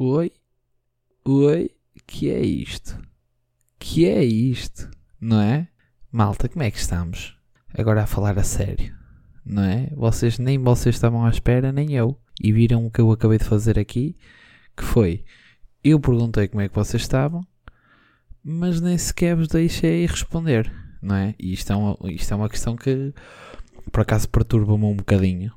Oi? Oi? Que é isto? Que é isto? Não é? Malta, como é que estamos? Agora a falar a sério, não é? Vocês nem vocês estavam à espera, nem eu. E viram o que eu acabei de fazer aqui, que foi eu perguntei como é que vocês estavam, mas nem sequer vos deixei responder, não é? E isto é uma, isto é uma questão que por acaso perturba-me um bocadinho.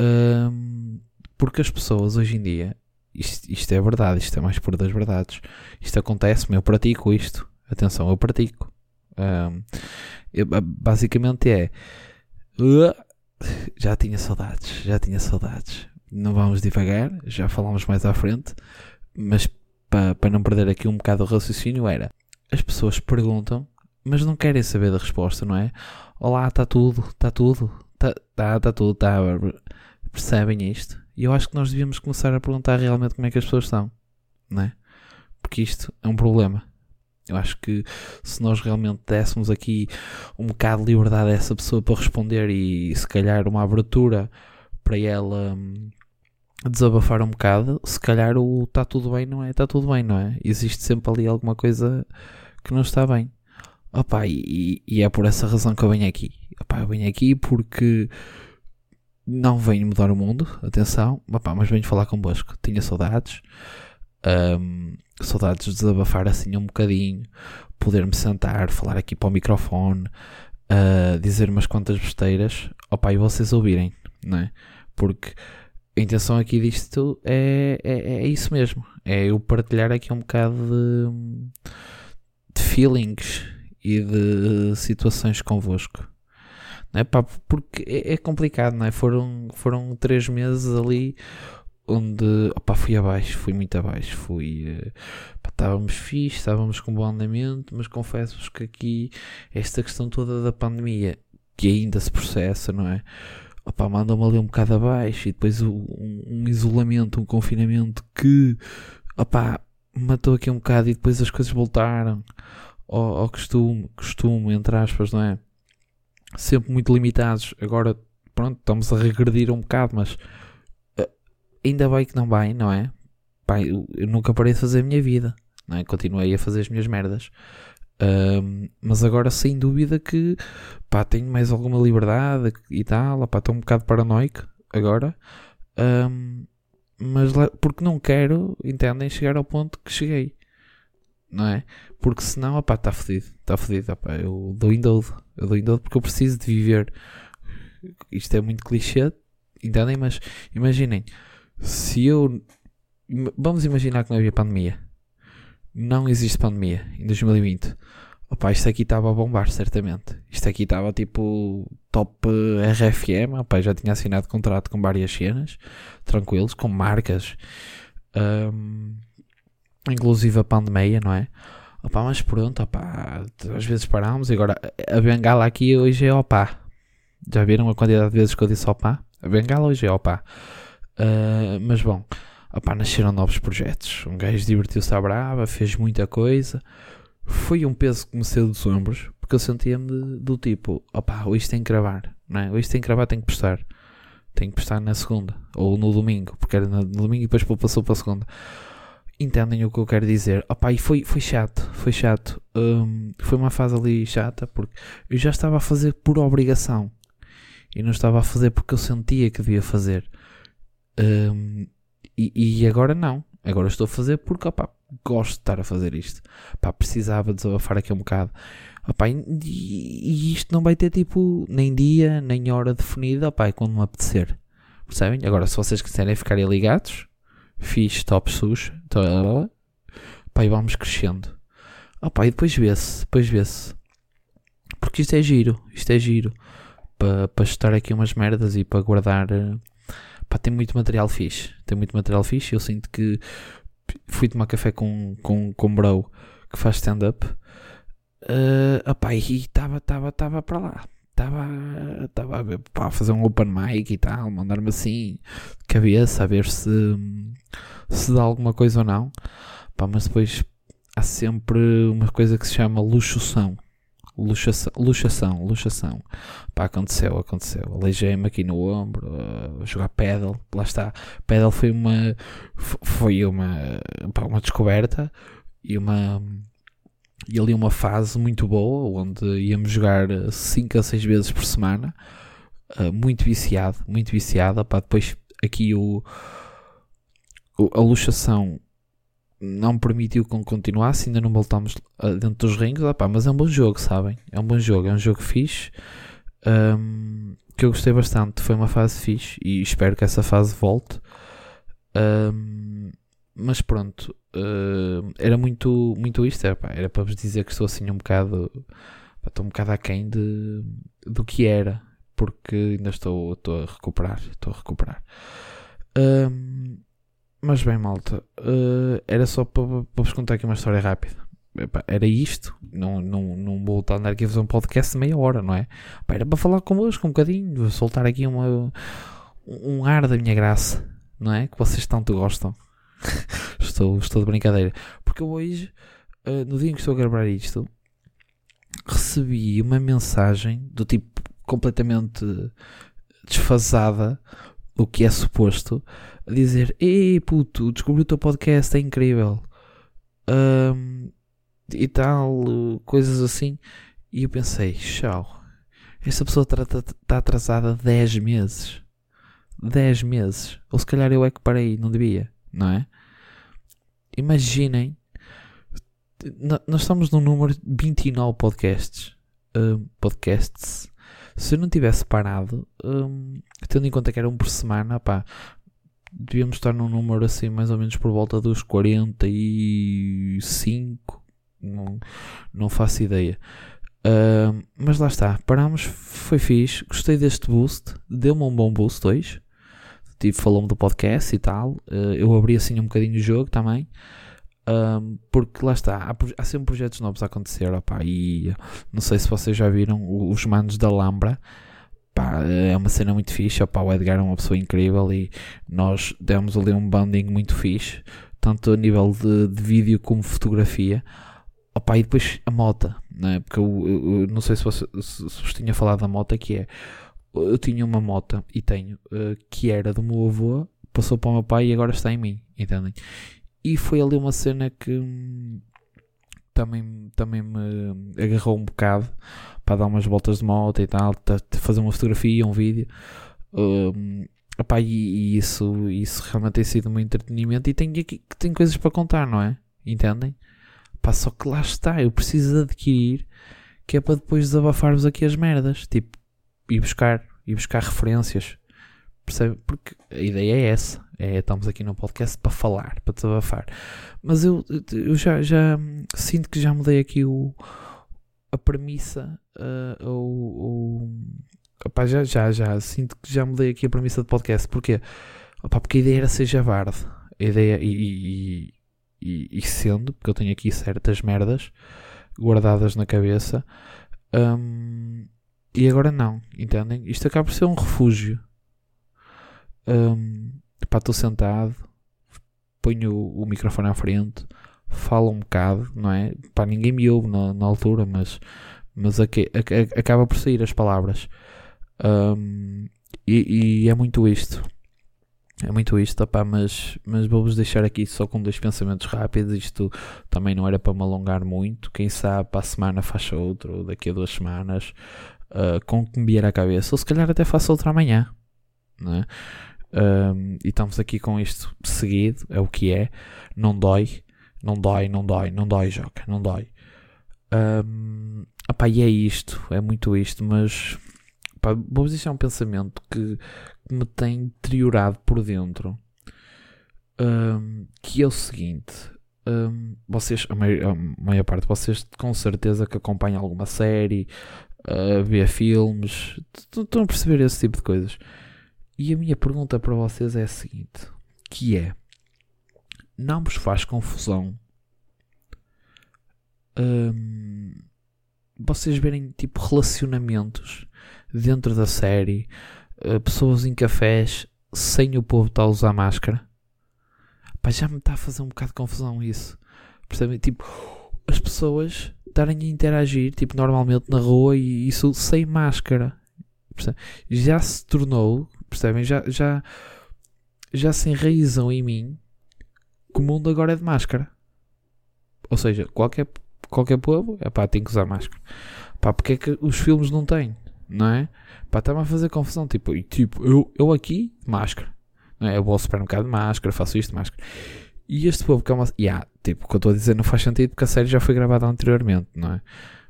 Um, porque as pessoas hoje em dia, isto, isto, é verdade, isto é mais por das verdades. Isto acontece-me, eu pratico isto. Atenção, eu pratico. Um, eu, basicamente é. Já tinha saudades, já tinha saudades. Não vamos devagar, já falamos mais à frente, mas para pa não perder aqui um bocado o raciocínio era. As pessoas perguntam, mas não querem saber da resposta, não é? Olá, está tudo, está tudo, está tá, tá tudo, está. Percebem isto? E eu acho que nós devíamos começar a perguntar realmente como é que as pessoas estão, não é? Porque isto é um problema. Eu acho que se nós realmente dessemos aqui um bocado de liberdade a essa pessoa para responder e se calhar uma abertura para ela hum, desabafar um bocado, se calhar o está tudo bem não é está tudo bem, não é? Existe sempre ali alguma coisa que não está bem. Opa, e, e é por essa razão que eu venho aqui. Opa, eu venho aqui porque não venho mudar o mundo, atenção, opa, mas venho falar convosco. Tinha saudades. Um, saudades de desabafar assim um bocadinho, poder-me sentar, falar aqui para o microfone, uh, dizer umas quantas besteiras, opa, e vocês ouvirem, não é? Porque a intenção aqui disto é, é, é isso mesmo, é eu partilhar aqui um bocado de, de feelings e de situações convosco. Não é, pá, porque é, é complicado, não é? Foram, foram três meses ali onde opa, fui abaixo, fui muito abaixo, fui uh, pá, estávamos fixe, estávamos com bom andamento, mas confesso-vos que aqui esta questão toda da pandemia que ainda se processa, não é? Opa, mandam-me ali um bocado abaixo e depois um, um isolamento, um confinamento que opa, matou aqui um bocado e depois as coisas voltaram ao, ao costume, costume, entre aspas, não é? Sempre muito limitados. Agora, pronto, estamos a regredir um bocado, mas ainda bem que não vai, não é? Pai, eu, nunca parei de fazer a minha vida, não é? Continuei a fazer as minhas merdas. Um, mas agora sem dúvida que pá, tenho mais alguma liberdade e tal, pá, estou um bocado paranoico agora. Um, mas porque não quero, entendem, chegar ao ponto que cheguei. Não é? Porque senão, opá, está fodido, está fodido, opá, eu dou indoldo, eu dou indoldo porque eu preciso de viver. Isto é muito clichê, entendem? Mas imaginem, se eu. Vamos imaginar que não havia pandemia. Não existe pandemia em 2020. Opa, isto aqui estava a bombar, certamente. Isto aqui estava tipo top RFM. Opa, já tinha assinado contrato com várias cenas, tranquilos, com marcas, um, inclusive a pandemia, não é? Opa, mas pronto, opa, às vezes parámos e agora a bengala aqui hoje é opa. Já viram a quantidade de vezes que eu disse opa? A bengala hoje é opa. Uh, mas bom, opá, nasceram novos projetos. Um gajo divertiu-se à brava, fez muita coisa. Foi um peso que me saiu dos ombros, porque eu sentia-me do tipo: opá, hoje tem que gravar, não é? Hoje tem que gravar, tem que postar. Tem que postar na segunda, ou no domingo, porque era no domingo e depois passou para a segunda. Entendem o que eu quero dizer? Opá, e foi, foi chato, foi chato. Um, foi uma fase ali chata, porque eu já estava a fazer por obrigação e não estava a fazer porque eu sentia que devia fazer. Um, e, e, agora não. Agora estou a fazer porque opa, gosto de estar a fazer isto. Pá, precisava desabafar aqui um bocado. Opa, e, e, isto não vai ter tipo nem dia, nem hora definida. Opa, é quando me apetecer. Percebem? Agora, se vocês quiserem ficarem ligados, fiz top sus. Pá, e vamos crescendo. Opa, e depois vê-se. Depois vê-se. Porque isto é giro. Isto é giro. Para pa estar aqui umas merdas e para guardar. Uh, pá, tem muito material fixe. Tem muito material fixe. Eu sinto que fui tomar café com, com, com um bro que faz stand-up. Uh, e estava estava estava para lá. Estava a fazer um open mic e tal, mandar-me assim de cabeça a ver se, se dá alguma coisa ou não. Pá, mas depois há sempre uma coisa que se chama luxução. Luxação, luxação, luxação. Pá, aconteceu, aconteceu. Aleijei-me aqui no ombro, uh, jogar pedal. Lá está. Pedal foi uma, foi uma, pá, uma descoberta e uma, e ali uma fase muito boa onde íamos jogar 5 a 6 vezes por semana. Uh, muito viciado, muito viciado. Pá, depois aqui o, o a luxação não permitiu que continuasse, ainda não voltámos dentro dos rings, opá, mas é um bom jogo, sabem? É um bom jogo, é um jogo fixe um, que eu gostei bastante. Foi uma fase fixe e espero que essa fase volte. Um, mas pronto, uh, era muito, muito isto, era, pá, era para vos dizer que estou assim um bocado, pá, estou um bocado aquém de, do que era, porque ainda estou, estou a recuperar, estou a recuperar. Um, mas bem, malta, uh, era só para, para vos contar aqui uma história rápida. Epá, era isto, não, não, não vou estar a andar aqui a fazer um podcast de meia hora, não é? Epá, era para falar convosco um bocadinho, soltar aqui uma, um ar da minha graça, não é? Que vocês tanto gostam. Estou, estou de brincadeira. Porque hoje, uh, no dia em que estou a gravar isto, recebi uma mensagem do tipo completamente desfasada do que é suposto a dizer: Ei puto, descobri o teu podcast, é incrível. Um, e tal, coisas assim. E eu pensei: Tchau, esta pessoa está tá atrasada 10 meses. 10 meses. Ou se calhar eu é que parei, não devia, não é? Imaginem, nós estamos no número 29 podcasts. Uh, podcasts. Se eu não tivesse parado, um, tendo em conta que era um por semana, pá, devíamos estar num número assim, mais ou menos por volta dos 45. Não, não faço ideia. Uh, mas lá está, parámos, foi fixe, gostei deste boost, deu-me um bom boost hoje. Tipo, falou-me do podcast e tal. Uh, eu abri assim um bocadinho o jogo também. Um, porque lá está, há, há, sempre projetos novos a acontecer. Opa, e não sei se vocês já viram os manos da Lambra pá, é uma cena muito fixe. Opa, o Edgar é uma pessoa incrível e nós demos ali um banding muito fixe, tanto a nível de, de vídeo como fotografia. Opa, e depois a moto, né? porque eu, eu, eu não sei se, você, se vos tinha falado da moto, que é eu tinha uma moto e tenho uh, que era do meu avô, passou para o meu pai e agora está em mim, entendem? E foi ali uma cena que hum, também, também me agarrou um bocado para dar umas voltas de moto e tal, fazer uma fotografia, um vídeo. Um, epá, e, e, isso, isso realmente tem sido um entretenimento e tenho, tenho coisas para contar, não é? Entendem? Epá, só que lá está, eu preciso adquirir que é para depois desabafar-vos aqui as merdas. Tipo, ir buscar, ir buscar referências. Percebe? Porque a ideia é essa. É, estamos aqui no podcast para falar, para desabafar. Mas eu, eu já, já sinto que já mudei aqui o, a premissa. Uh, o, o, opá, já, já, já sinto que já mudei aqui a premissa do podcast. Porquê? Opá, porque a ideia era ser javarde. A ideia, e, e, e, e, sendo, porque eu tenho aqui certas merdas guardadas na cabeça. Um, e agora não, entendem? Isto acaba por ser um refúgio. Um, pá, estou sentado, ponho o, o, microfone à frente, falo um bocado, não é? Pá, ninguém me ouve na, na altura, mas, mas aqui, a, a, acaba por sair as palavras. Um, e, e, é muito isto. É muito isto, opá, mas, mas vou-vos deixar aqui só com dois pensamentos rápidos. Isto também não era para me alongar muito. Quem sabe para a semana faça outro, ou daqui a duas semanas, uh, com que me vier à cabeça. Ou se calhar até faça outro amanhã. É? Um, e estamos aqui com isto seguido, é o que é. Não dói, não dói, não dói, não dói, Joca, não dói. Um, e é isto, é muito isto, mas vou-vos deixar um pensamento que, que, me tem deteriorado por dentro. Um, que é o seguinte: um, vocês, a maior, a maior, parte de vocês, com certeza que acompanham alguma série, uh, vê filmes, estão a perceber esse tipo de coisas. E a minha pergunta para vocês é a seguinte: que é não vos faz confusão hum, vocês verem tipo relacionamentos dentro da série, uh, pessoas em cafés sem o povo estar a usar máscara? Pá, já me está a fazer um bocado de confusão isso. Percebem? Tipo, as pessoas estarem a interagir, tipo, normalmente na rua e isso sem máscara. Já se tornou, percebem? Já, já, já se enraizam em mim que o mundo agora é de máscara. Ou seja, qualquer, qualquer povo, é pá, tem que usar máscara. Pá, porque é que os filmes não têm? Não é? Pá, está-me a fazer confusão. Tipo, tipo eu, eu aqui, máscara. Não é? Eu vou ao supermercado de máscara, faço isto, máscara. E este povo que é uma. Yeah, tipo, o que eu estou a dizer não faz sentido porque a série já foi gravada anteriormente, não é?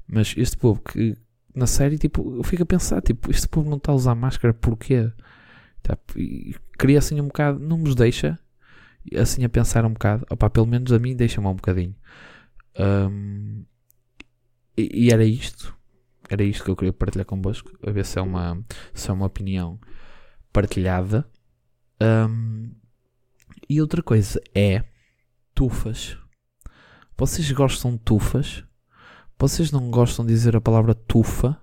Mas este povo que na série, tipo, eu fico a pensar, tipo, este povo não está a usar máscara porquê? Tá, queria assim um bocado, não nos deixa assim a pensar um bocado, opá, pelo menos a mim deixa-me um bocadinho. Um, e, e, era isto, era isto que eu queria partilhar convosco, a ver se é uma, se é uma opinião partilhada. Um, e outra coisa é tufas. Vocês gostam de tufas? Vocês não gostam de dizer a palavra tufa?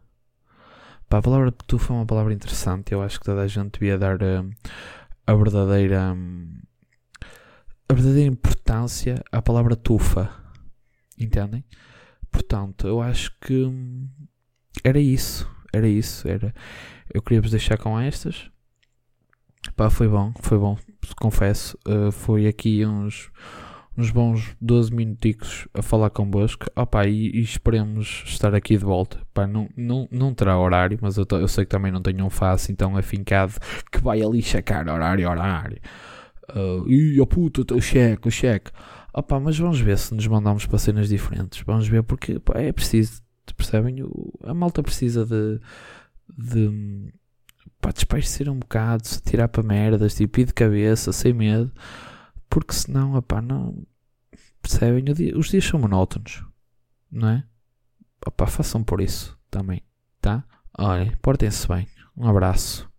Pá, a palavra tufa é uma palavra interessante. Eu acho que toda a gente devia dar uh, a verdadeira um, a verdadeira importância à palavra tufa. Entendem? Portanto, eu acho que hum, era isso. Era isso. Era. Eu queria vos deixar com estas. Pá, foi bom, foi bom, confesso. Uh, foi aqui uns, uns bons 12 minuticos a falar convosco. Opa, e, e esperemos estar aqui de volta. Pá, não, não, não terá horário, mas eu, eu sei que também não tenho um face então afincado que vai ali checar horário, horário. Uh, Ih, a puta, o cheque, o cheque. Opa, mas vamos ver se nos mandamos para cenas diferentes. Vamos ver porque pá, é preciso, percebem? A malta precisa de, de pá, desparecer um bocado, se tirar para merdas, tipo, ir de cabeça, sem medo, porque senão, opá, não. Percebem? Os dias são monótonos, não é? Opá, façam por isso também, tá? Olhem, portem-se bem. Um abraço.